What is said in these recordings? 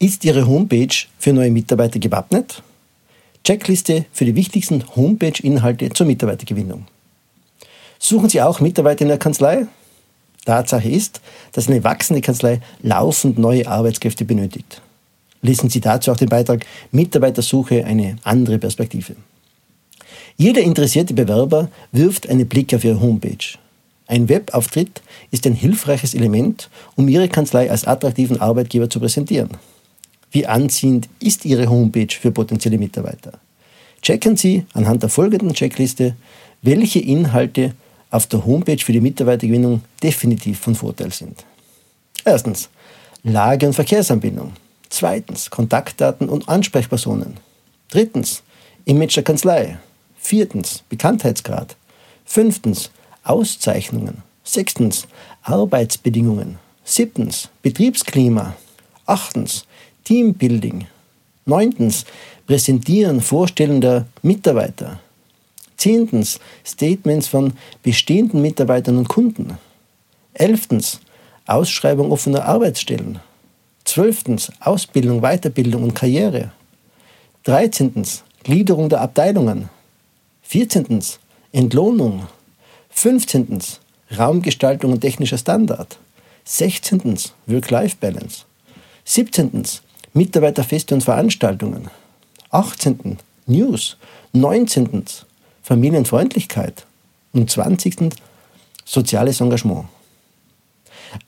Ist Ihre Homepage für neue Mitarbeiter gewappnet? Checkliste für die wichtigsten Homepage-Inhalte zur Mitarbeitergewinnung. Suchen Sie auch Mitarbeiter in der Kanzlei? Tatsache ist, dass eine wachsende Kanzlei laufend neue Arbeitskräfte benötigt. Lesen Sie dazu auch den Beitrag Mitarbeitersuche eine andere Perspektive. Jeder interessierte Bewerber wirft einen Blick auf Ihre Homepage. Ein Webauftritt ist ein hilfreiches Element, um Ihre Kanzlei als attraktiven Arbeitgeber zu präsentieren. Wie anziehend ist Ihre Homepage für potenzielle Mitarbeiter? Checken Sie anhand der folgenden Checkliste, welche Inhalte auf der Homepage für die Mitarbeitergewinnung definitiv von Vorteil sind. Erstens, Lage- und Verkehrsanbindung. Zweitens, Kontaktdaten und Ansprechpersonen. Drittens, Image der Kanzlei. Viertens, Bekanntheitsgrad. Fünftens, Auszeichnungen. Sechstens, Arbeitsbedingungen. Siebtens, Betriebsklima. Achtens, Teambuilding. Neuntens, Präsentieren, Vorstellen der Mitarbeiter. Zehntens, Statements von bestehenden Mitarbeitern und Kunden. Elftens, Ausschreibung offener Arbeitsstellen. Zwölftens, Ausbildung, Weiterbildung und Karriere. Dreizehntens, Gliederung der Abteilungen. Vierzehntens, Entlohnung. Fünfzehntens, Raumgestaltung und technischer Standard. Sechzehntens, Work-Life-Balance. Siebzehntens, Mitarbeiterfeste und Veranstaltungen. 18. News. 19. Familienfreundlichkeit. Und 20. Soziales Engagement.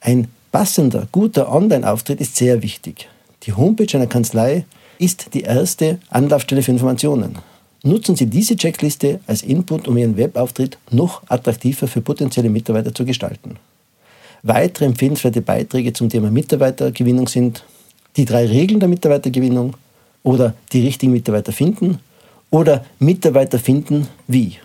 Ein passender, guter Online-Auftritt ist sehr wichtig. Die Homepage einer Kanzlei ist die erste Anlaufstelle für Informationen. Nutzen Sie diese Checkliste als Input, um Ihren Webauftritt noch attraktiver für potenzielle Mitarbeiter zu gestalten. Weitere empfehlenswerte Beiträge zum Thema Mitarbeitergewinnung sind die drei Regeln der Mitarbeitergewinnung oder die richtigen Mitarbeiter finden oder Mitarbeiter finden wie.